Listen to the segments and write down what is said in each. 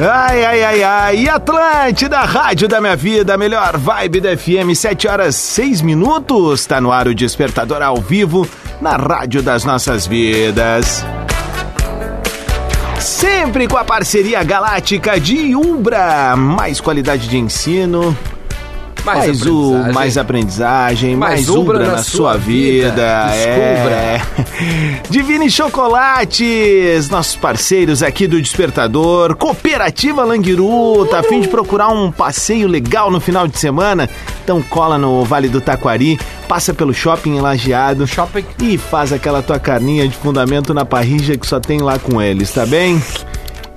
Ai, ai, ai, ai. E Atlântida, rádio da minha vida, melhor vibe da FM, 7 horas 6 minutos. Tá no ar o Despertador ao vivo na rádio das nossas vidas. Sempre com a parceria galáctica de Umbra. Mais qualidade de ensino, mais, o, aprendizagem. mais aprendizagem, mais, Mais na, na sua vida. vida. É. Divine Chocolates, nossos parceiros aqui do Despertador. Cooperativa Languiru, tá a fim de procurar um passeio legal no final de semana? Então cola no Vale do Taquari, passa pelo shopping Lajeado Shopping. e faz aquela tua carninha de fundamento na parrija que só tem lá com eles, tá bem?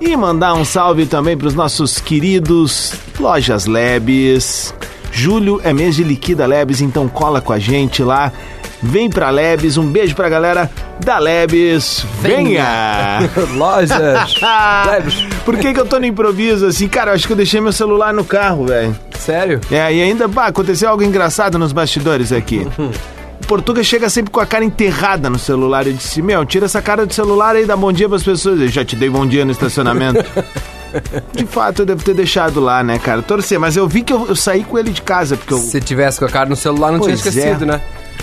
E mandar um salve também para os nossos queridos Lojas Lebes. Julho é mês de liquida Lebes, então cola com a gente lá. Vem pra Lebes, um beijo pra galera da Lebes. Venha! Lojas. Lebes. Por que, que eu tô no improviso assim? Cara, eu acho que eu deixei meu celular no carro, velho. Sério? É, e ainda, pá, aconteceu algo engraçado nos bastidores aqui. O Portuga chega sempre com a cara enterrada no celular. Eu disse, meu, tira essa cara do celular aí e dá bom dia pras pessoas. Eu já te dei bom dia no estacionamento. De fato, eu devo ter deixado lá, né, cara? Torcer, mas eu vi que eu, eu saí com ele de casa, porque eu Se tivesse com a cara no celular, não tinha Pois esquecido, é. né?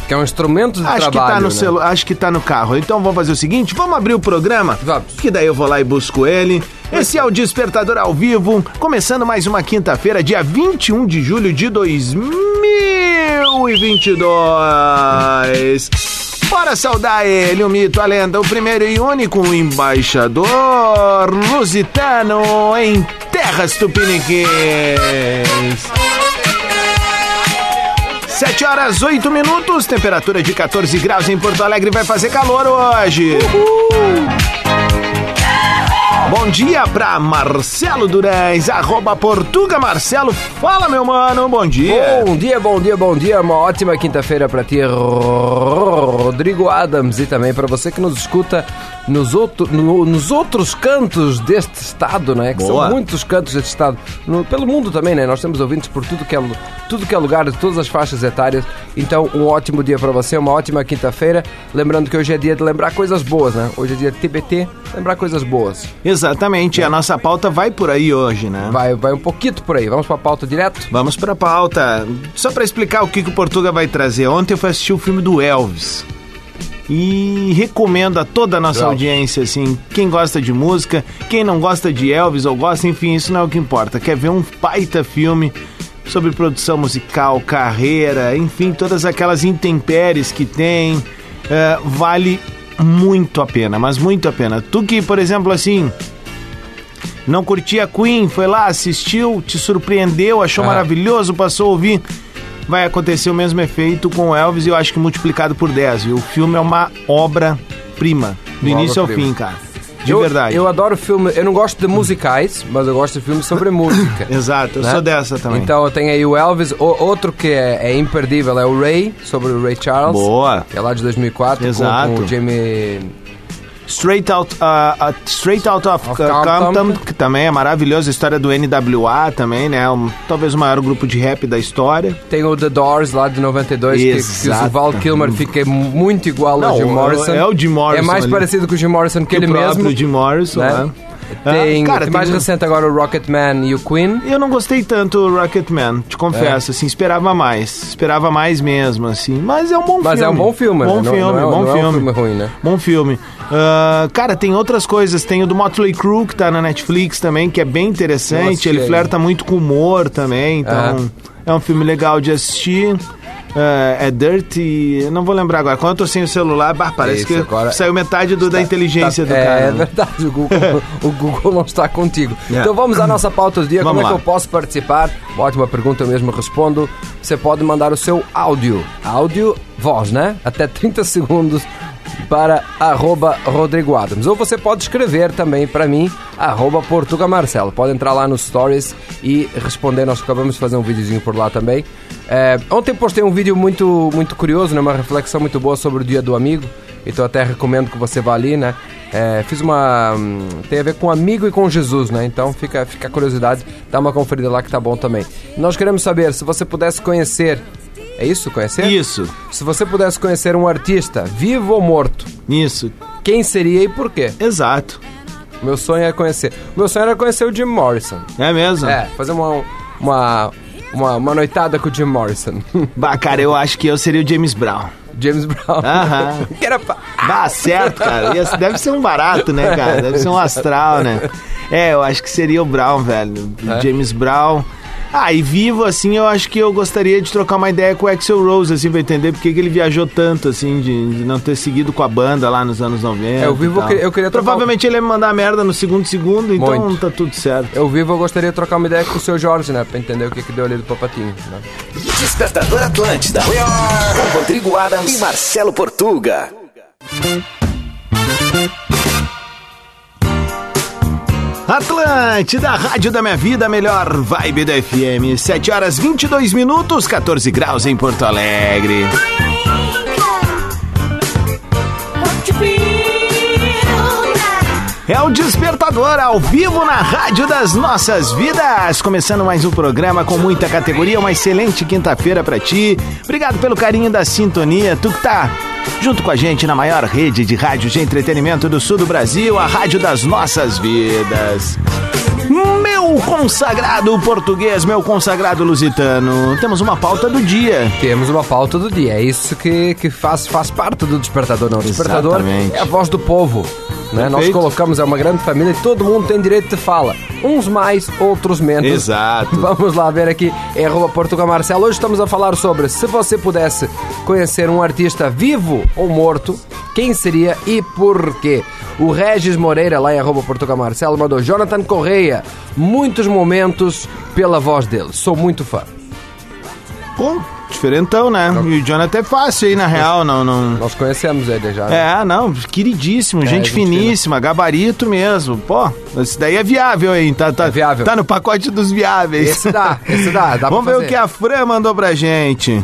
Que é um instrumento de acho que trabalho. tá no né? celu... acho que tá no carro. Então vamos fazer o seguinte, vamos abrir o programa? Vamos. Que daí eu vou lá e busco ele. Esse é o Despertador ao vivo, começando mais uma quinta-feira, dia 21 de julho de 2022. Bora saudar ele, o mito, a lenda, o primeiro e único embaixador lusitano em terras tupiniquins. 7 horas 8 minutos, temperatura de 14 graus em Porto Alegre, vai fazer calor hoje. Bom dia pra Marcelo Durães, arroba Portuga Marcelo. Fala, meu mano, bom dia. Bom dia, bom dia, bom dia. Uma ótima quinta-feira pra ti, Rodrigo Adams. E também pra você que nos escuta nos, outro, no- nos outros cantos deste estado, né? Que Boa. são muitos cantos deste estado. No- pelo mundo também, né? Nós temos ouvintes por tudo que, é, tudo que é lugar, de todas as faixas etárias. Então, um ótimo dia pra você, uma ótima quinta-feira. Lembrando que hoje é dia de lembrar coisas boas, né? Hoje é dia de TBT, lembrar coisas boas. Exatamente, a nossa pauta vai por aí hoje, né? Vai, vai um pouquinho por aí. Vamos pra pauta direto? Vamos pra pauta. Só pra explicar o que, que o Portuga vai trazer. Ontem eu fui assistir o filme do Elvis. E recomendo a toda a nossa Elvis. audiência, assim, quem gosta de música, quem não gosta de Elvis ou gosta, enfim, isso não é o que importa. Quer ver um baita filme sobre produção musical, carreira, enfim, todas aquelas intempéries que tem, é, vale muito a pena, mas muito a pena. Tu que, por exemplo, assim, não curtia Queen, foi lá, assistiu, te surpreendeu, achou Ah. maravilhoso, passou a ouvir. Vai acontecer o mesmo efeito com o Elvis e eu acho que multiplicado por 10. viu? O filme é uma obra-prima, do Uma início ao obra-prima. fim, cara. De eu, verdade. Eu adoro filme. Eu não gosto de musicais, mas eu gosto de filmes sobre música. Exato, eu né? sou dessa também. Então eu tenho aí o Elvis. O, outro que é, é imperdível é o Ray, sobre o Ray Charles. Boa. Que é lá de 2004, com- Exato. com, o Jamie. Straight Out, uh, uh, Straight Out of, Of uh, Compton. Que também é maravilhoso. A história do NWA também, né? Um- talvez o maior grupo de rap da história. Tem o The Doors lá de 92, que, que o Val Kilmer fica muito igual ao Não, Jim Morrison. é o Jim Morrison É mais ali. parecido com o Jim Morrison que, Que ele o mesmo. Jim Morrison, né? né? Tem, Ah, cara, tem tem mais um- recente agora o Rocketman e o Queen. Eu não gostei tanto do Rocketman, te confesso, assim, esperava mais. Esperava mais mesmo, assim. Mas é um bom Mas filme. é um bom filme, Bom né? Não- filme, não é- bom não é um filme. filme ruim, né? Bom filme. Ah, cara, tem outras coisas. Tem o do Motley Crue, que tá na Netflix também, que é bem Não interessante. Ele flerta muito com humor também, então é um filme legal de assistir. Ah, é Dirty. Não vou lembrar agora. Quando eu tô sem o celular, bah, parece Isso, que agora- saiu metade do, da inteligência Tá- do é, cara. É verdade, o Google, o Google não está contigo. É. Então vamos à nossa pauta do dia. Vamos Como é lá. que eu posso participar? Ótima pergunta, eu mesmo respondo. Você pode mandar o seu áudio. Áudio, voz, né? Até 30 segundos para arroba Rodrigo Adams. Ou você pode escrever também para mim, arroba Portuga Marcelo. Pode entrar lá nos stories e responder. Nós acabamos de fazer um videozinho por lá também. É, ontem postei um vídeo muito, muito curioso, né? uma reflexão muito boa sobre o Dia do Amigo. Então até recomendo que você vá ali, né? É, fiz uma. hum, Tem a ver com amigo e com Jesus, né? Então fica, fica a curiosidade, dá uma conferida lá que tá bom também. Nós queremos saber se você pudesse conhecer. É isso? Conhecer? Isso, Se você pudesse conhecer um artista, vivo ou morto, isso. quem seria e por quê? Exato. Meu sonho é conhecer. Meu sonho era conhecer o Jim Morrison. É mesmo? É, fazer uma, uma, uma, uma noitada com o Jim Morrison. Bah, cara, eu acho que eu seria o James Brown. James Brown. Aham. que era pa- Dá certo, cara. Ia- Deve ser um barato, né, cara? Deve ser um astral, né? É, eu acho que seria o Brown, velho. O É? James Brown. Ah, e vivo, assim, eu acho que eu gostaria de trocar uma ideia com o Axel Rose, assim, pra entender por que que ele viajou tanto, assim, de, de não ter seguido com a banda lá nos anos 90. É, eu vivo, eu queria- eu queria trocar- Provavelmente ele ia me mandar merda no segundo segundo, então Muito. tá tudo certo. Eu vivo, eu gostaria de trocar uma ideia com o seu Jorge, né? Pra entender o que, que deu ali do papatinho. Né? Despertador Atlântida. Com Rodrigo Adams e Marcelo Portuga. Atlântida, Rádio da Minha Vida, melhor vibe da FM. 7 horas 22 minutos, 14 graus em Porto Alegre. É o Despertador ao vivo na Rádio das Nossas Vidas. Começando mais um programa com muita categoria. Uma excelente quinta-feira pra ti. Obrigado pelo carinho da sintonia. Tu que tá junto com a gente na maior rede de rádio de entretenimento do sul do Brasil, a Rádio das Nossas Vidas. Meu consagrado português, meu consagrado lusitano. Temos uma pauta do dia. Temos uma pauta do dia. É isso que, que faz, faz parte do despertador, não. O despertador Exatamente. é a voz do povo. Né? Nós colocamos, é uma grande família e todo mundo tem direito de fala. Uns mais, outros menos. Exato. Vamos lá ver aqui em arroba Portugal Marcelo. Hoje estamos a falar sobre se você pudesse conhecer um artista vivo ou morto, quem seria e por quê? O Regis Moreira, lá em arroba Portugal Marcelo, mandou Jonathan Correia. Muitos momentos pela voz dele. Sou muito fã. Pô, diferentão, né? E o Jonathan é fácil aí, na real, não... não... Nós conhecemos ele já. né? É, não, queridíssimo, gente, gente finíssima, gabarito mesmo. Pô, esse daí é viável, hein? Tá, tá, É viável. Tá no pacote dos viáveis. Esse dá, esse dá, dá Vamos pra ver fazer. o que a Fran mandou pra gente.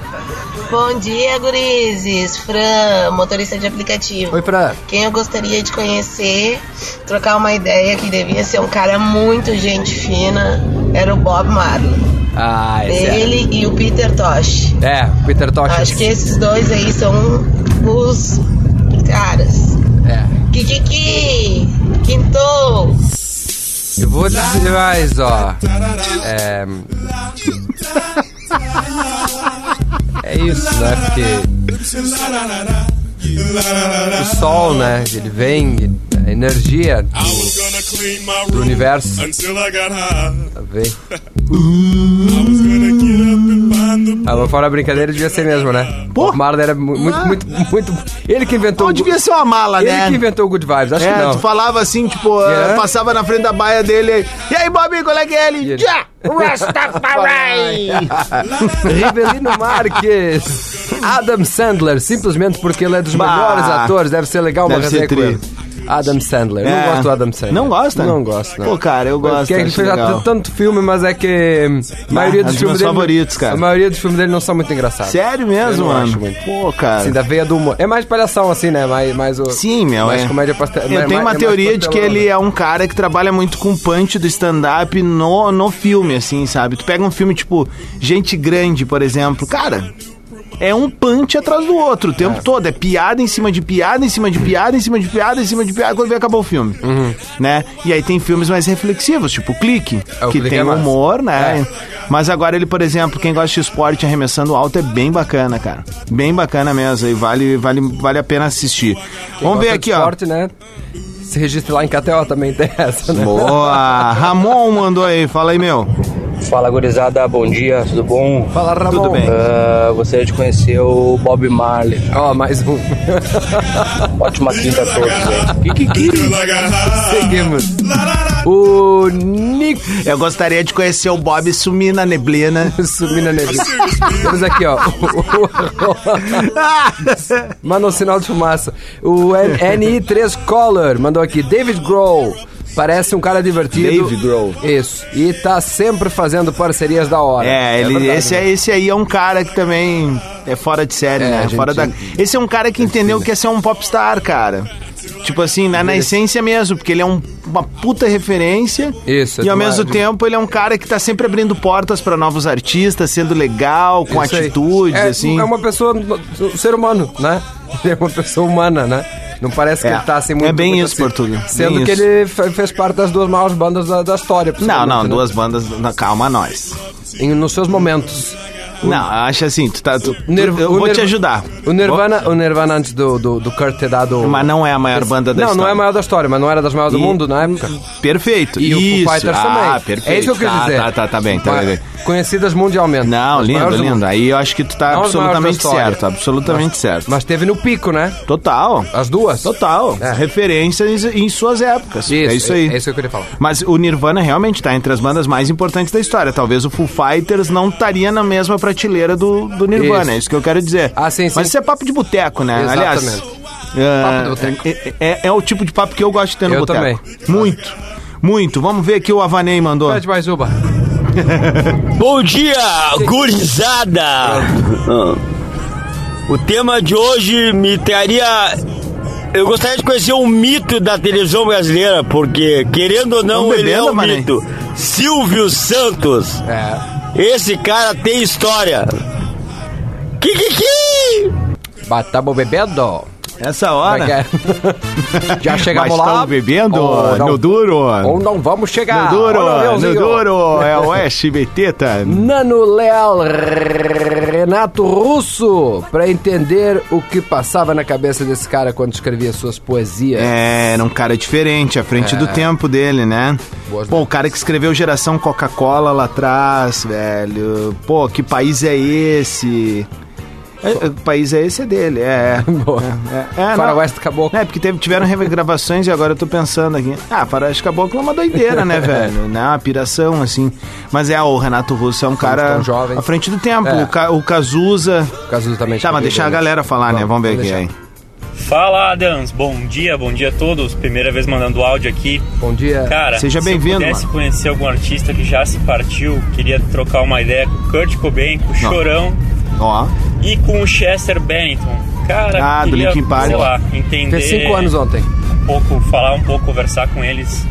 Bom dia, gurizes. Fran, motorista de aplicativo. Oi, Fran. Quem eu gostaria de conhecer, trocar uma ideia que devia ser um cara muito gente fina, era o Bob Marley. Ah, é. Ele e o Peter Tosh. É, Peter Tosh. Acho que esses dois aí são os caras. É. Kikiki! Quintou! Eu vou dizer mais, ó. É. É isso, né? Porque. O sol, né? Ele vem, energia do, do universo. Ah, mas fora a brincadeira, devia ser mesmo, né? Pô. Bob Marley era mu- muito, muito, muito. Ele que inventou. Pô, o devia ser uma mala, Ele né? que inventou o Good Vibes, acho que É, não. tu falava assim, tipo, É. eh, passava na frente da baia dele. E aí, Bob, qual é que é ele? Ele- Já! Rastafari! Rivelino Marques. Adam Sandler, simplesmente porque ele é dos Bah. melhores atores. Deve ser legal uma ser Adam Sandler. É. Não gosto do Adam Sandler. Não gosta? Não gosto, não. Pô, cara, eu gosto, Porque ele fez tanto filme, mas é que a maioria é dos filmes dele... favoritos, cara. A maioria dos filmes dele não são muito engraçados. Sério mesmo, mano? acho muito. Pô, cara. Assim, da veia do humor. É mais palhação, assim, né? Mais, mais o... Sim, meu, mais é. comédia pastel. Eu mais- tenho uma mais teoria de que ele é um cara que trabalha muito com punch do stand-up no, no filme, assim, sabe? Tu pega um filme tipo Gente Grande, por exemplo. Cara, é um punch atrás do outro o tempo todo. É piada em cima de piada, em cima de piada, em cima de piada, em cima de piada, quando vem acabar o filme. Né? E aí tem filmes mais reflexivos, tipo Clique, Uhum. É, o que Clique tem é humor, né? É. Mas agora ele, por exemplo, quem gosta de esporte arremessando alto é bem bacana, cara. Bem bacana mesmo. E vale, vale, vale a pena assistir. Vamos ver aqui, ó. esporte, né? Se registre lá em KTO também tem essa, né? Boa! Ramon mandou aí, fala aí, meu. Fala gurizada, bom dia, tudo bom? Fala, Ramon. Tudo bem. Ah, gostaria de conhecer o Bob Marley. Ó, mais um. Ótima quinta a todos aí. Seguimos. O Nick Eu gostaria de conhecer o Bob sumir na neblina. Sumir na neblina. Temos aqui, ó. Manda um sinal de fumaça. O N- NI3 Collar mandou aqui. David Grohl. Parece um cara divertido. Dave Grohl. Isso. E tá sempre fazendo parcerias da hora. É, ele, verdade, esse, né? é, esse aí é um cara que também é fora de série, É, né? gente- fora da... Esse é um cara que entendeu que é ser um popstar, cara. Tipo assim, na, na essência mesmo, porque ele é um- uma puta referência. Isso, é E ao mesmo né? tempo ele é um cara que tá sempre abrindo portas pra novos artistas, sendo legal, com Isso atitudes, é, assim. É uma pessoa, um ser humano, né? Ele é uma pessoa humana, né? Não parece que É. ele tá assim É muito. bem muito isso, assim. Portuga, Sendo bem que isso. ele fe- fez parte das duas maiores bandas da, da história. Não, não, né? duas bandas. Calma, nós. Em- nos seus momentos. Não, acho assim, tu tá. tu- Nirv- eu vou te Nirv- ajudar. O Nirvana, o Nirvana antes do, do, do Kurt ter dado. Mas não é a maior banda da não, história. não é a maior da história, mas não era das maiores do E- mundo na época. Perfeito. E isso. o Foo Fighters ah, também. perfeito. É isso que eu quis tá, dizer. Tá, tá, tá bem, tá Mas bem. Conhecidas mundialmente. Não, lindo, do lindo. Aí eu acho que tu tá Não absolutamente certo, absolutamente certo. Mas teve no pico, né? Total. As duas. Total. É. Referências em suas épocas. é isso aí. É, isso que eu queria falar. Mas o Nirvana realmente tá entre as bandas mais importantes da história. Talvez o Foo Fighters não estaria na mesma prateleira do, do Nirvana, Isso. é isso que eu quero dizer. Ah, sim, sim. Mas isso é papo de boteco, né? Exatamente. Aliás, é, Papo de boteco. é, é- é o tipo de papo que eu gosto de ter no Eu boteco. também. Muito. Muito. Vamos ver aqui o Avanei mandou. Pede mais uma. Bom dia, gurizada! O tema de hoje me traria. Eu gostaria de conhecer um mito da televisão brasileira, porque, querendo ou não, Tão ele é bebendo, um Mané? mito. Silvio Santos. É. Esse cara tem história. Kikiki! Batamos bebendo. Essa hora. É é? Já chegamos Mas lá. estão bebendo Ou não- no duro. Ou não vamos chegar. No duro, Olha no duro. É o SBT, tá? Nano Leal Renato Russo para entender o que passava na cabeça desse cara quando escrevia suas poesias. É, era um cara diferente, à frente do tempo dele, né? Boas Pô, o cara que escreveu Geração Coca-Cola lá atrás, velho. Pô, que país é esse? É, é, que país é esse é dele, é. Boa. É, é, não. Faroeste Caboclo. É, porque teve, tiveram regravações e agora eu tô pensando aqui. Ah, Faroeste Caboclo é uma doideira, né, velho? Né, uma piração, assim. Mas é, o Renato Russo é um cara jovens. à frente do tempo. É. O, Ca- o Cazuza... Caso também. Tá, mas deixar a galera falar, né? Vamos ver aqui. deixar. Aí. Fala Adams, bom dia, bom dia a todos. Primeira vez mandando áudio aqui. Bom dia. Cara, Seja se bem-vindo, eu pudesse mano. conhecer algum artista que já se partiu, queria trocar uma ideia com o Kurt Cobain, com o Chorão Ó. e com o Chester Bennington. Cara, Ah, do queria, Linkin Park. sei lá, entender Fez cinco anos ontem. um pouco, falar um pouco, conversar com eles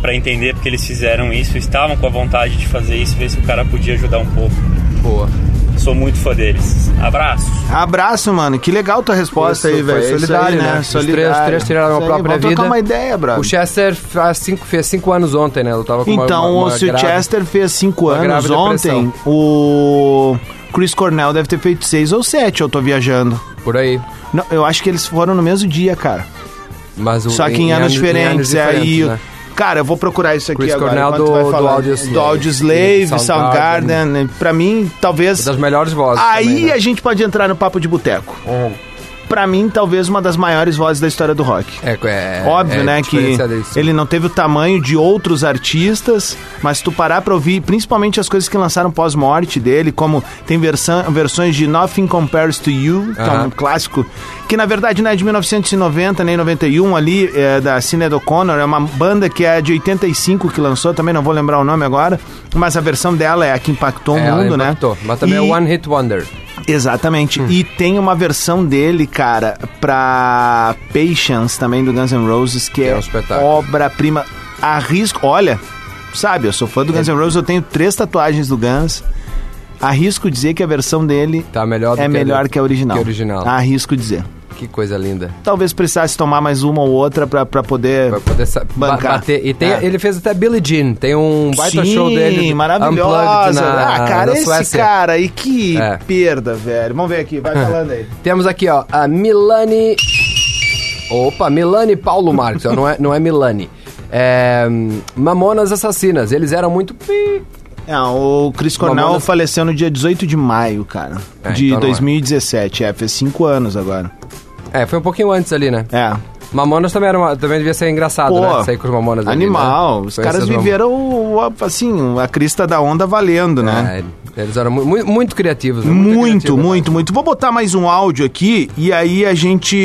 pra entender porque eles fizeram isso, estavam com a vontade de fazer isso, ver se o cara podia ajudar um pouco. Boa. Sou muito fã deles. Abraço. Abraço, mano. Que legal tua resposta Isso, aí, velho. É isso solidário, aí, né? Os Solidário. três- três tiraram a Isso aí, própria trocar vida. uma ideia, brother. O Chester faz cinco, fez cinco anos ontem, né? Eu tava com uma- Então, uma, uma se o grave- Chester fez cinco anos ontem, o Chris Cornell deve ter feito seis ou sete, eu tô viajando. Por aí. Não, eu acho que eles foram no mesmo dia, cara. Mas o, Só que em, anos diferentes. anos é aí, diferentes, né? Cara, eu vou procurar isso aqui Chris agora. Cornell do- do. Audioslave. do Audioslave, Soundgarden. Soundgarden. Pra mim, talvez... Das melhores vozes. Aí também, né? a gente pode entrar no papo de boteco. Pra mim, talvez uma das maiores vozes da história do rock. É, é, Óbvio, é né, que ele não teve o tamanho de outros artistas, mas se tu parar pra ouvir, principalmente as coisas que lançaram pós-morte dele, como tem versão, versões de Nothing Compares to You, que é um clássico, que na verdade não é de 1990 nem 91 ali, é da Sinead O'Connor, é uma banda que é de 85 que lançou, também não vou lembrar o nome agora, mas a versão dela é a que impactou É, o ela mundo, impactou. né? Mas também é E- One Hit Wonder. Exatamente. Hum. E tem uma versão dele, cara, pra Patience também do Guns N' Roses, que É é, um obra-prima. Arrisco. Olha, sabe, eu sou fã do É. Guns N' Roses, eu tenho três tatuagens do Guns. Arrisco dizer que a versão dele Tá melhor é que melhor a, que a original. que a original. Arrisco dizer. Que coisa linda. Talvez precisasse tomar mais uma ou outra pra, pra poder. Pra poder Bancar. bater. E tem, É. ele fez até Billie Jean. Tem um baita Sim, show dele. maravilhosa. na, ah, cara, esse Suécia. cara aí, que É. perda, velho. Vamos ver aqui, vai falando aí. Temos aqui, ó, a Milani. Opa, Milani Paulo Marques, ó, não é, não é Milani. É, Mamonas Assassinas, eles eram muito. pi- É, o Chris Cornell Mamonas- faleceu no dia 18 de maio, cara. É, de então não é. 2017. É, fez cinco anos agora. É, foi um pouquinho antes ali, né? É. Mamonas também, era uma- também devia ser engraçado, Pô, né? Sair com os Mamonas ali, Animal. né? Os caras viveram, o- o- assim, a crista da onda valendo, né? É, eles eram mu- muito, muito criativos. né? Muito, criativos, muito, muito. Vou botar mais um áudio aqui e aí a gente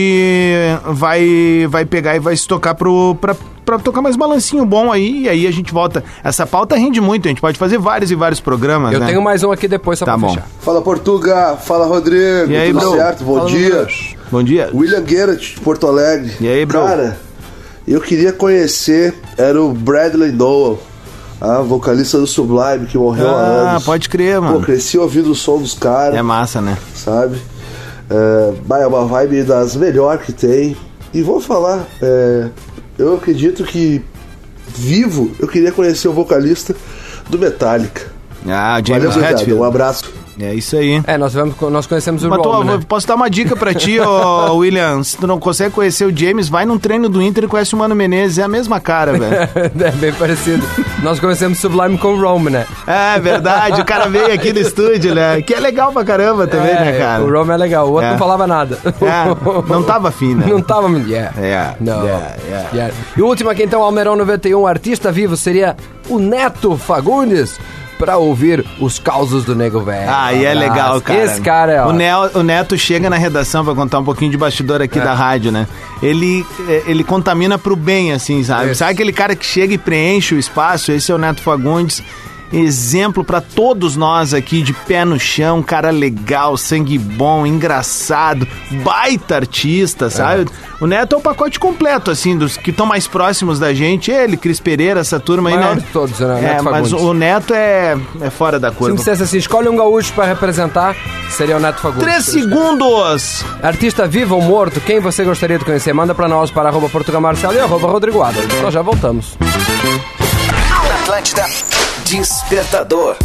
vai vai pegar e vai se tocar pro, pra, pra tocar mais balancinho bom aí e aí a gente volta. Essa pauta rende muito, a gente pode fazer vários e vários programas, Eu né? tenho mais um aqui depois só Tá pra bom. fechar. Fala Portuga, fala Rodrigo, E aí, tudo bro? certo? Bom Fala, dia. Bom dia. William Garrett, de Porto Alegre. E aí, bro? Cara, eu queria conhecer, era o Bradley Noel, a vocalista do Sublime, que morreu há Ah, anos. pode crer, Pô, mano. cresci ouvindo o som dos caras, É massa, né? sabe? É, é uma vibe das melhores que tem. E vou falar, é, eu acredito que vivo, eu queria conhecer o vocalista do Metallica. Ah, Valeu, James gurizada, Hetfield. um abraço. É isso aí. É, nós, tivemos, nós conhecemos o Mas tô- Rom, né? posso dar uma dica pra ti, ô William? Se tu não consegue conhecer o James, vai num treino do Inter e conhece o Mano Menezes. É a mesma cara, velho. é bem parecido. nós conhecemos Sublime com o Rome, né? É verdade, o cara veio aqui no estúdio, né? Que é legal pra caramba também, né, cara? O Rome é legal, o outro É. não falava nada. É, não tava afim, né? Não tava. Yeah. É, Não. yeah, yeah. Yeah. E o último aqui, então, Almeirão 91, artista vivo, seria o Neto Fagundes. Pra ouvir os causos do Nego Velho. Ah, e é legal, cara. Esse cara é, ó. O, Neo- o Neto chega na redação pra contar um pouquinho de bastidor aqui da rádio, né? Ele, é, ele contamina pro bem, assim, sabe? Isso. Sabe aquele cara que chega e preenche o espaço? Esse é o Neto Fagundes. Exemplo pra todos nós aqui, de pé no chão, cara legal, sangue bom, engraçado, baita artista, sabe? O Neto é o pacote completo, assim, dos que estão mais próximos da gente. Ele, Cris Pereira, essa turma aí, Maior né? de todos, né? É, Neto mas o Neto é, é fora da Se curva. me dissesse assim, escolhe um gaúcho pra representar, seria o Neto Fagundes. Três segundos! Artista vivo ou morto, quem você gostaria de conhecer? Manda pra nós para arroba Portugal Marcelo e arroba Rodrigo Adams. Nós já voltamos. Atlântida Despertador.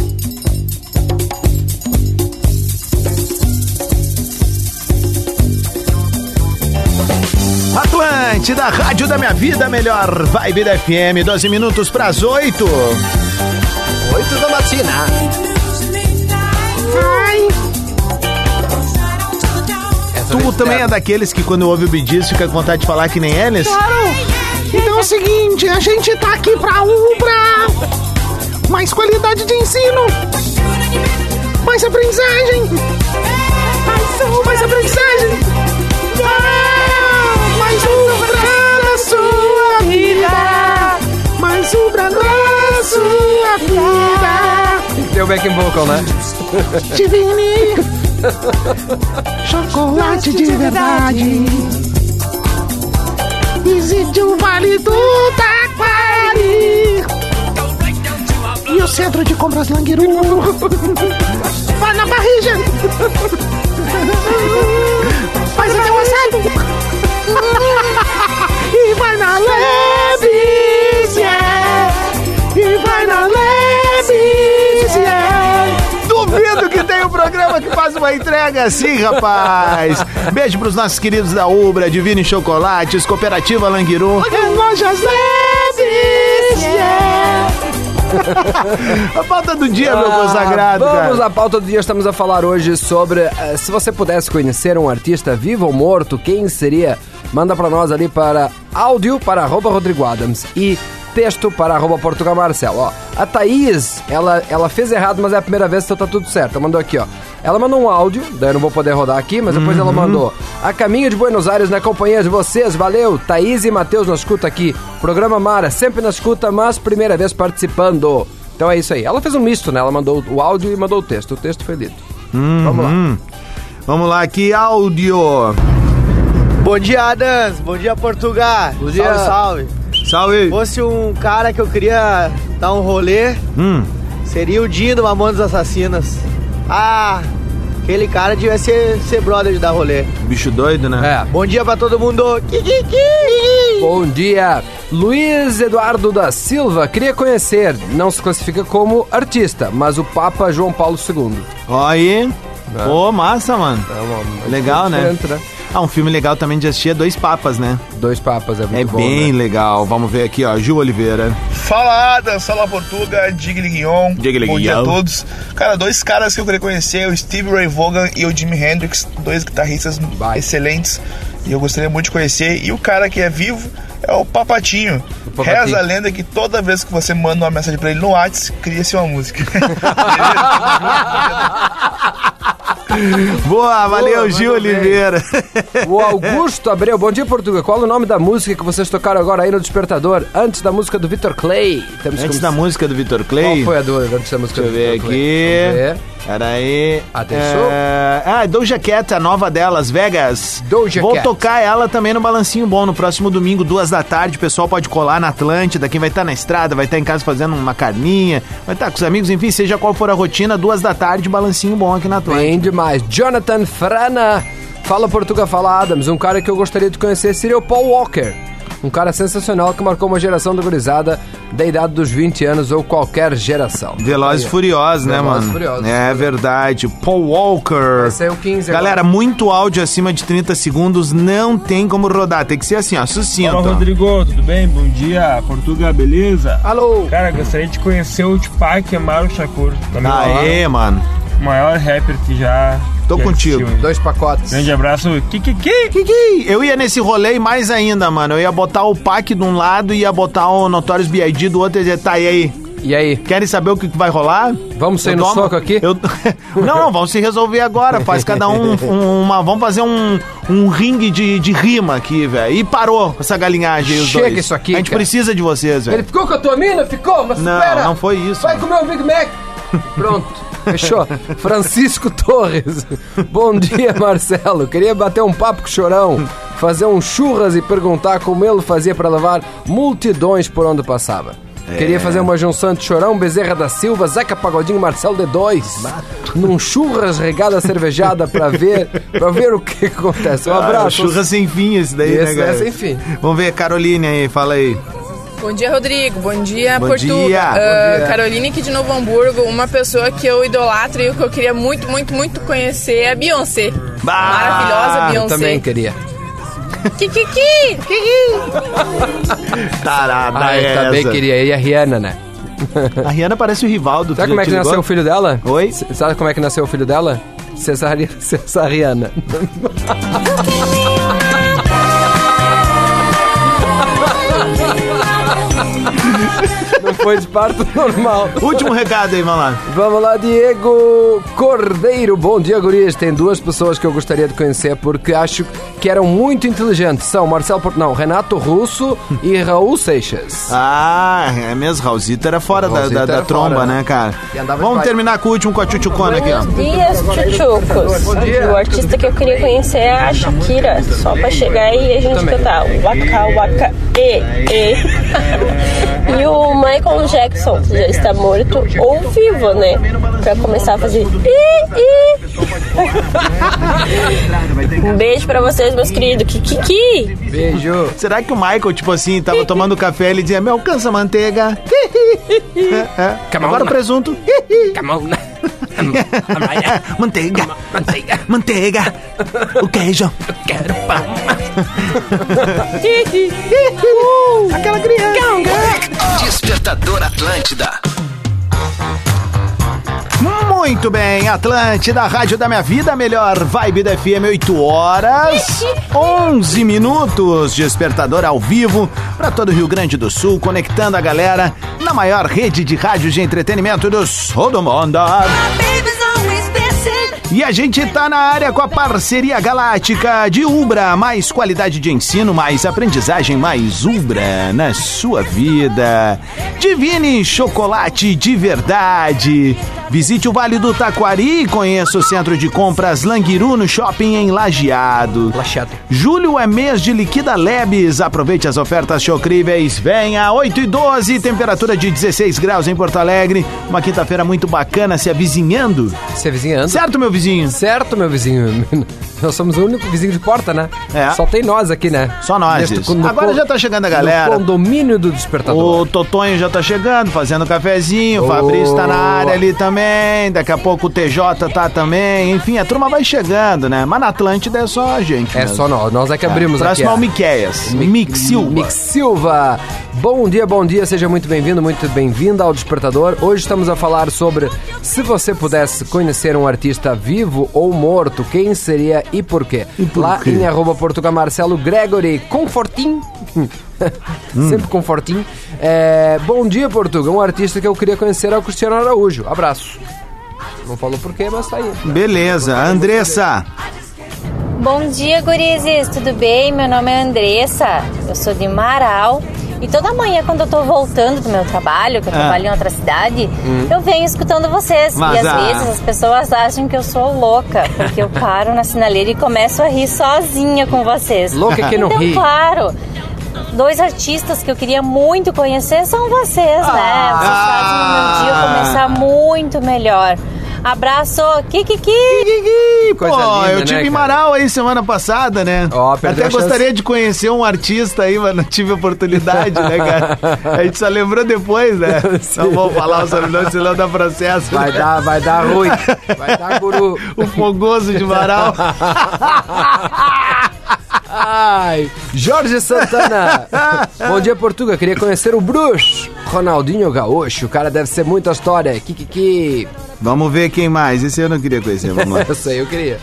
Atlântida, rádio da minha vida, melhor vibe da FM, 12 minutos pras 8. 8 da matina. Tu também é daqueles que quando ouve o Bidis fica com vontade de falar que nem eles? Claro! Então é o seguinte, a gente tá aqui pra Ubra! Mais qualidade de ensino! Mais aprendizagem! Mais, mais aprendizagem! Ah, mais Ubra na sua vida! Mais Ubra na sua vida! Tem o backing vocal, né? Divine! Chocolate de verdade. Visite o Vale do Taquari. Centro de compras Languiru. Vai na barriga. Faz até o assado. E vai na yeah. E vai na yeah. Duvido que tem um programa que faz uma entrega assim, rapaz. Beijo pros nossos queridos da Ubra, Divine Chocolates, Cooperativa Languiru. Lojas yeah. A pauta do dia, meu consagrado, Ah, Vamos cara. à pauta do dia. Estamos a falar hoje sobre eh, se você pudesse conhecer um artista vivo ou morto, quem seria? Manda pra nós ali para áudio para arroba Rodrigo Adams e texto para arroba Portugal Marcelo. Ó, a Thaís, ela, ela fez errado, mas é a primeira vez, então tá tudo certo. Ela mandou aqui, ó. Ela mandou um áudio, daí eu não vou poder rodar aqui, mas depois ela mandou. A caminho de Buenos Aires na companhia de vocês, valeu. Thaís e Matheus na escuta aqui. Programa Mara, sempre na escuta, mas primeira vez participando. Então é isso aí. Ela fez um misto, né? Ela mandou o áudio e mandou o texto. O texto foi lido. Vamos lá. Vamos lá, aqui, áudio. Bom dia, Adams. Bom dia, Portugal. Bom dia. Salve, salve. Salve. Se fosse um cara que eu queria dar um rolê, Hum. seria o Dinho do Mamonas Assassinas. Ah, aquele cara devia ser, ser brother de dar rolê. Bicho doido, né? É. Bom dia pra todo mundo. Bom dia. Luiz Eduardo da Silva queria conhecer, não se classifica como artista, mas o Papa João Paulo II. Ó aí. Pô, massa, mano. É uma- Legal, né? diferente, né? Ah, um filme legal também de assistir é Dois Papas, né? Dois papas é muito É bom. bem né? legal. Vamos ver aqui, ó. Gil Oliveira. Fala Adam, fala Portuga, Digli Guion. Digli Bom dia a todos. Cara, dois caras que eu queria conhecer, o Steve Ray Vaughan e o Jimi Hendrix, dois guitarristas Vai. excelentes. E eu gostaria muito de conhecer. E o cara que é vivo é o Papatinho. Papatinho. Reza a lenda que toda vez que você manda uma mensagem pra ele no WhatsApp, cria-se uma música. Boa, valeu, Boa, Gil. Oliveira. O Augusto Abreu, bom dia Portugal. Qual o nome da música que vocês tocaram agora aí no Despertador? Antes da música do Victor Clay. Temos Antes como- da música do Vitor Qual Clay. foi a do antes da música Deixa do ver Victor Clay? aqui. Vamos ver. Pera aí. Atenção. É... Ah, Doja Cat, a nova delas, Vegas. Doja Vou Cat. tocar ela também no Balancinho Bom no próximo domingo, duas da tarde. O pessoal pode colar na Atlântida. Quem vai estar na estrada, vai estar em casa fazendo uma carninha, vai estar com os amigos, enfim, seja qual for a rotina, duas da tarde, Balancinho Bom aqui na Atlântida. Bem demais. Jonathan Frana. Fala Portugal, fala Adams. Um cara que eu gostaria de conhecer seria o Paul Walker. Um cara sensacional que marcou uma geração da gurizada da idade dos 20 anos ou qualquer geração. Velozes e. Furiosos, né, Velozes mano? e Furiosos. É verdade. Paul Walker. Vai sair o 15 Galera, agora. muito áudio acima de 30 segundos não tem como rodar. Tem que ser assim, ó, sucinto. Fala Rodrigo, tudo bem? Bom dia, Portugal, beleza? Alô? Cara, gostaria de conhecer o Tupac Amaru Shakur. Também Aê, mano. O maior rapper que já. Tô que contigo. hein? Dois pacotes. Grande abraço, Kikiki! Kiki, eu ia nesse rolê e mais ainda, mano. Eu ia botar o Pac de um lado e ia botar o Notorious B.I.D. do outro e dizer, tá, e aí? E aí? Querem saber o que vai rolar? Vamos sair Eu no tomo- soco aqui? eu- não, não, vamos se resolver agora. Faz cada um, um- uma. Vamos fazer um, um ringue de, de rima aqui, velho. E parou essa galinhagem aí, os Chega dois. isso aqui, A gente cara. precisa de vocês, Ele velho. ficou com a tua mina? Ficou? Mas Não, espera. não foi isso. Vai comer um Big Mac. Pronto. Fechou. Francisco Torres. Bom dia, Marcelo. Queria bater um papo com o Chorão, fazer um churras e perguntar como ele fazia para levar multidões por onde passava. É. Queria fazer uma junção de Chorão, Bezerra da Silva, Zeca Pagodinho, Marcelo D2. Num churras regada cervejada para ver, pra ver o que acontece. Um Ah, abraço. churra sem fim esse daí, Esse né, é sem fim. Vamos ver, Caroline aí, fala aí. Bom dia, Rodrigo. Bom dia, Bom Portugal. dia. Ah, Bom dia. Caroline aqui de Novo Hamburgo. Uma pessoa que eu idolatro e que eu queria muito, muito, muito conhecer é a Beyoncé. Maravilhosa Eu Beyoncé. também queria. Kikiki! Tarada Ah, eu também essa. queria. E a Rihanna, né? A Rihanna parece o Rivaldo. Sabe tu como é que nasceu ligou? o filho dela? Oi? S- Sabe como é que nasceu o filho dela? Cesari... Cesariana. foi de parto normal. Último recado aí, vamos lá. Vamos lá, Diego Cordeiro. Bom dia, gurias. Tem duas pessoas que eu gostaria de conhecer porque acho que eram muito inteligentes. São Marcelo Port... Não, Renato Russo e Raul Seixas. Ah, é mesmo, Raulzito era fora da, Raulzito da, da era tromba, fora, né, né? cara? Vamos terminar com o último com a Tchutchucona aqui, ó. dias, tchutchucos. O artista que eu queria conhecer é a Shakira. Só pra chegar e a gente cantar waka waka e e. e o Michael Jackson, já está morto ou vivo, né? Pra começar a fazer. Um beijo pra vocês, meus queridos. Kikiki! Beijo. Será que o Michael, tipo assim, tava tomando café e ele dizia, me alcança manteiga? É, é. Agora o presunto. Manteiga. Manteiga. Manteiga. O queijo. Quero pão. Aquela criança. Despertador Atlântida. Muito bem, Atlântida, Rádio da Minha Vida, melhor vibe da FM, 8 horas, 11 minutos, despertador ao vivo para todo o Rio Grande do Sul, conectando a galera na maior rede de rádios de entretenimento do sul do mundo. E a gente tá na área com a parceria galáctica de Ubra, mais qualidade de ensino, mais aprendizagem, mais Ubra na sua vida. Divine chocolate de verdade. Visite o Vale do Taquari e conheça o centro de compras Languiru no shopping em Lajeado. Lajeado. Julho é mês de liquida Lebes. Aproveite as ofertas chocríveis. Venha 8 e 12, temperatura de 16 graus em Porto Alegre. Uma quinta-feira muito bacana se avizinhando. Se avizinhando? Certo, meu vizinho? Certo, meu vizinho. Nós somos o único vizinho de porta, né? É. Só tem nós aqui, né? Só nós. Neste- Agora já tá chegando a galera. No condomínio do despertador. O Totonho já tá chegando, fazendo cafezinho. O Ô. Fabrício tá na área ali também. Daqui a pouco o TJ tá também. Enfim, a turma vai chegando, né? Mas na Atlântida é só a gente. É mesmo. só nós, nós é que abrimos aqui. Próximo a- ao Miqueias. Mick Silva. Mick Silva. Bom dia, bom dia, seja muito bem-vindo, muito bem-vinda ao Despertador. Hoje estamos a falar sobre se você pudesse conhecer um artista vivo ou morto, quem seria e por quê? por Lá quê? em arroba Portugal Marcelo Gregory, confortinho. Sempre confortinho. É, bom dia, Portugal. Um artista que eu queria conhecer é o Cristiano Araújo. Abraço. Não falou por quê, mas tá aí. Beleza. Andressa. Bom dia, gurizes, tudo bem? Meu nome é Andressa, eu sou de Marau. E toda manhã, quando eu tô voltando do meu trabalho, que eu Ah. trabalho em outra cidade, Hum. eu venho escutando vocês. Mas e às a- vezes as pessoas acham que eu sou louca, porque eu paro na sinaleira e começo a rir sozinha com vocês. Louca quem não então, ri. claro. Dois artistas que eu queria muito conhecer são vocês, né? Vocês fazem o meu dia começar muito melhor. Abraço, Kikiki! Pô, eu tive em Marau aí semana passada, né? perdeu Até gostaria de conhecer um artista aí, mas não tive oportunidade, né, cara? A gente só lembrou depois, né? Não vou falar o sobrenome, senão dá processo. Vai né? dar, vai dar ruim. Vai dar guru. o fogoso de Marau. Ai, Jorge Santana. Bom dia, Portuga. Queria conhecer o Bruxo. Ronaldinho Gaúcho. O cara deve ser muita história. Kikiki. Vamos ver quem mais. Esse eu não queria conhecer, vamos lá. Essa aí eu queria.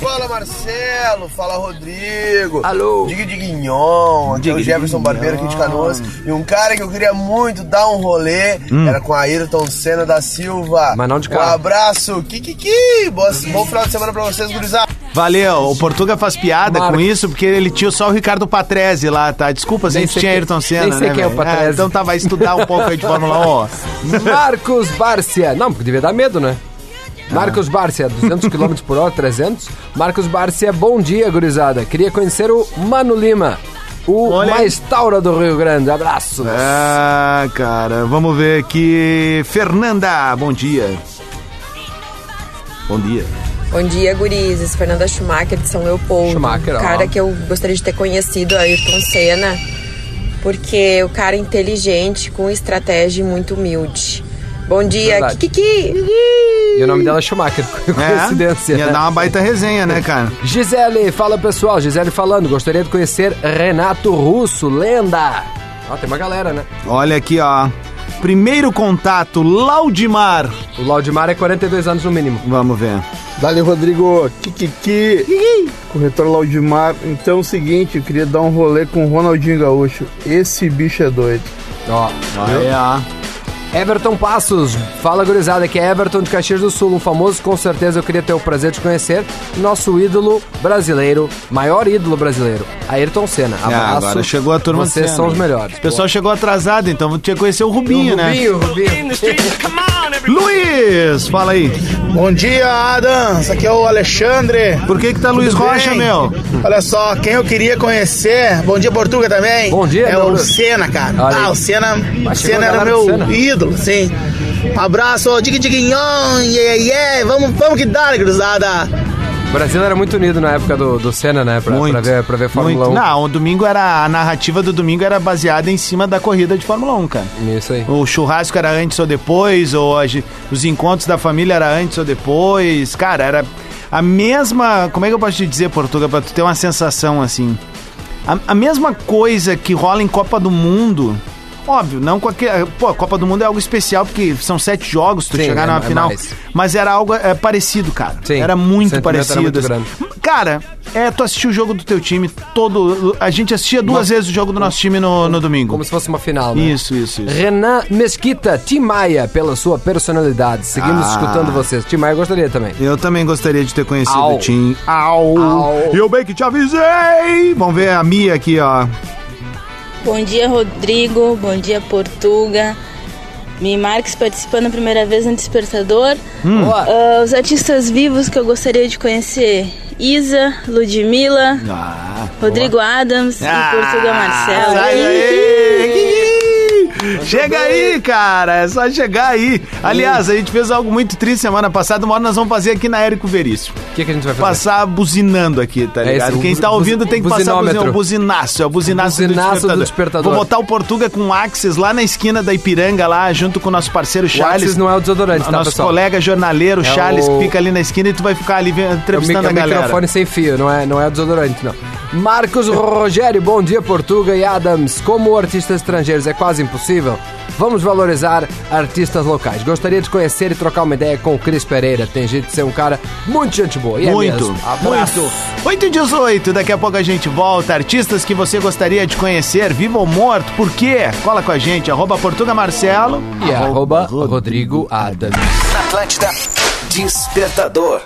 Fala Marcelo, fala Rodrigo. Alô. Diga Diguinhon, aqui é o Jefferson Diguinhon. Barbeiro aqui de Canoas. E um cara que eu queria muito dar um rolê Hum. era com a Ayrton Senna da Silva. Mas não de Um carro. abraço, Kikiki. Boa- Bom final de semana pra vocês, gurizada. Valeu, o Portuga faz piada Marcos. com isso porque ele tinha só o Ricardo Patrese lá, tá? Desculpa, a gente tinha quem- Ayrton Senna, nem sei né? quem é o velho? Patrese. então tá, vai estudar um pouco aí de Fórmula 1. Marcos Bárcia. Não, porque devia dar medo, né? Marcos Bárcia, 200 km por hora, 300. Marcos Bárcia, bom dia, gurizada. Queria conhecer o Mano Lima, o Olha mais taura do Rio Grande. Abraço. Ah, cara, vamos ver aqui. Fernanda, bom dia. Bom dia. Bom dia, gurizes. Fernanda Schumacher de São Leopoldo. Schumacher, cara que eu gostaria de ter conhecido, Ayrton Senna, porque o cara é inteligente, com estratégia e muito humilde. Bom dia, Verdade. Kikiki! E o nome dela é Schumacher, coincidência. Ia né? dar uma baita resenha, né, cara? Gisele, fala pessoal, Gisele falando, gostaria de conhecer Renato Russo, lenda. Ó, tem uma galera, né? Olha aqui, ó. Primeiro contato, Laudimar. O Laudimar é 42 anos no mínimo. Vamos ver. Dali, Rodrigo. Kikiki. Corretor Laudimar. Então é o seguinte, eu queria dar um rolê com o Ronaldinho Gaúcho. Esse bicho é doido. Ó, Aí, ó. Everton Passos, fala gurizada, que é Everton de Caxias do Sul, um famoso, com certeza eu queria ter o prazer de conhecer, nosso ídolo brasileiro, maior ídolo brasileiro, Ayrton Senna. Ah, Abraço. agora chegou a turma Vocês Senna. são os melhores. O pessoal chegou atrasado, então tinha que conhecer o Rubinho, né? Rubinho, Rubinho. Luiz, fala aí. Bom dia, Adams. Aqui é o Alexandre. Por que que tá Luiz Tudo Rocha, bem? meu? Olha só, quem eu queria conhecer, bom dia Portuga também. Bom dia, É meu o. Senna, cara. Olha aí. Ah, o Senna, Senna era meu Senna. ídolo, sim. Abraço, dig diguinhon, yeah, yeah. Vamos, vamos que dá, cruzada. O Brasil era muito unido na época do, do Senna, né? Pra, pra ver, pra ver Fórmula Muito. 1. Não, o domingo era. A narrativa do domingo era baseada em cima da corrida de Fórmula 1, cara. Isso aí. O churrasco era antes ou depois, ou a os encontros da família era antes ou depois. Cara, era a mesma. Como é que eu posso te dizer, Portugal, pra tu ter uma sensação assim? A, a mesma coisa que rola em Copa do Mundo. Óbvio, não com aquele. Pô, a Copa do Mundo é algo especial, porque são sete jogos, tu Sim, chegar é- numa é final. mais. Mas era algo é, parecido, cara. Sim, era muito parecido. era muito assim. grande. Cara, é tu assistir o jogo do teu time todo. A gente assistia duas Uma- vezes o jogo do nosso time no, no domingo. Como se fosse uma final, né? Isso, isso, isso. Renan Mesquita, Tim Maia, pela sua personalidade. Seguimos Ah. escutando vocês. Tim Maia gostaria também. Eu também gostaria de ter conhecido o Tim. Au. Au. Eu bem que te avisei! Vamos ver a Mia aqui, ó. Bom dia, Rodrigo. Bom dia, Portuga. Mi Marques participando a primeira vez no Despertador. Hum. Ah, os artistas vivos que eu gostaria de conhecer: Isa, Ludmilla, Ah, Rodrigo Adams Ah, e Portugal Marcelo. Chega aí, cara. É só chegar aí. Aliás, a gente fez algo muito triste semana passada. Uma hora nós vamos fazer aqui na Érico Veríssimo. O que, que a gente vai fazer? Passar buzinando aqui, tá É ligado? esse, o Quem bu- tá ouvindo tem que passar buzinômetro. buzinando. O buzinaço, é o buzinaço, Buzinaço do despertador. Vou botar o Portuga com o Axis lá na esquina da Ipiranga, lá, junto com o nosso parceiro O Charles. Axis não é o desodorante, tá, Nosso pessoal? colega jornaleiro, É Charles, o- que fica ali na esquina e tu vai ficar ali vendo- É o, mic- entrevistando é a o galera. microfone sem fio, não é, não é o desodorante, não. Marcos Rogério, bom dia, Portuga e Adams. Como artistas estrangeiros é quase impossível, vamos valorizar artistas locais. Gostaria de conhecer e trocar uma ideia com o Cris Pereira. Tem jeito de ser um cara muito gente boa. E é Muito, mesmo. Abraço. muito. 8 e 18, daqui a pouco a gente volta. Artistas que você gostaria de conhecer, vivo ou morto, por quê? Cola com a gente, arroba Portuga Marcelo. E arroba Rodrigo Adams. Atlântida, Despertador.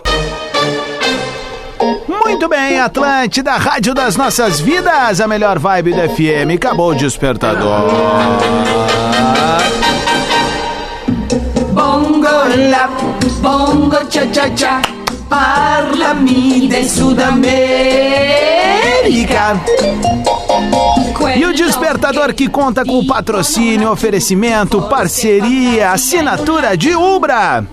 Muito bem, Atlântida, Rádio das Nossas Vidas, a melhor vibe do FM. Acabou o despertador. Bongo la, bongo cha cha cha, parlami de Sudamérica. E o despertador que conta com patrocínio, oferecimento, parceria, assinatura de Ubra.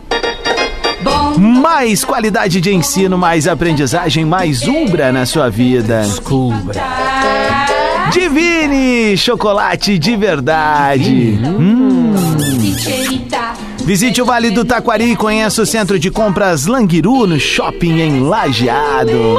Mais qualidade de ensino, mais aprendizagem, mais Ubra na sua vida. Descubra. Divine, chocolate de verdade. Hum. Visite o Vale do Taquari e conheça o centro de compras Languiru no shopping em Lajeado.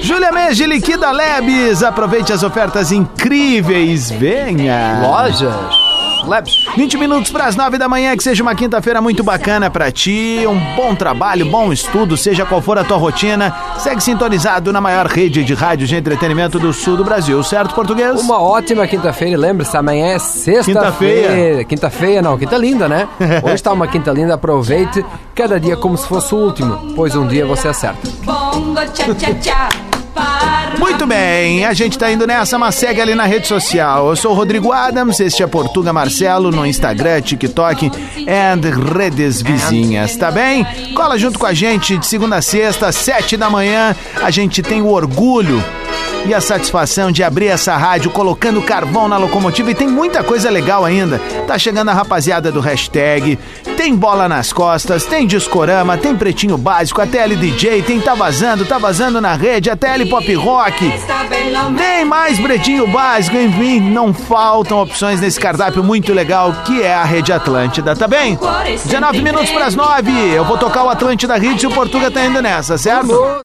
Júlia Mege liquida Lebes. Aproveite as ofertas incríveis. Venha. Lojas. Labs. 20 minutos para as 9 da manhã, que seja uma quinta-feira muito bacana para ti. Um bom trabalho, bom estudo, seja qual for a tua rotina. Segue sintonizado na maior rede de rádios de entretenimento do sul do Brasil, certo, português? Uma ótima quinta-feira e lembre-se, amanhã é sexta-feira. Quinta-feia não, quinta linda, né? Hoje tá uma quinta linda, aproveite cada dia como se fosse o último, pois um dia você acerta. Bongo cha cha cha, Muito bem, a gente tá indo nessa, mas segue ali na rede social. Eu sou o Rodrigo Adams, este é Portuga Marcelo no Instagram, TikTok e redes vizinhas, tá bem? Cola junto com a gente de segunda a sexta, sete da manhã. A gente tem o orgulho e a satisfação de abrir essa rádio colocando carvão na locomotiva e tem muita coisa legal ainda. Tá chegando a rapaziada do hashtag, tem bola nas costas, tem discorama, tem pretinho básico, a TL DJ, tem tá vazando, tá vazando na rede, a TL Pop Rock. Tem mais pretinho básico, enfim, não faltam opções nesse cardápio muito legal que é a Rede Atlântida, tá bem? 19 minutos para as 9, eu vou tocar o Atlântida Hits e o Portuga tá indo nessa, certo?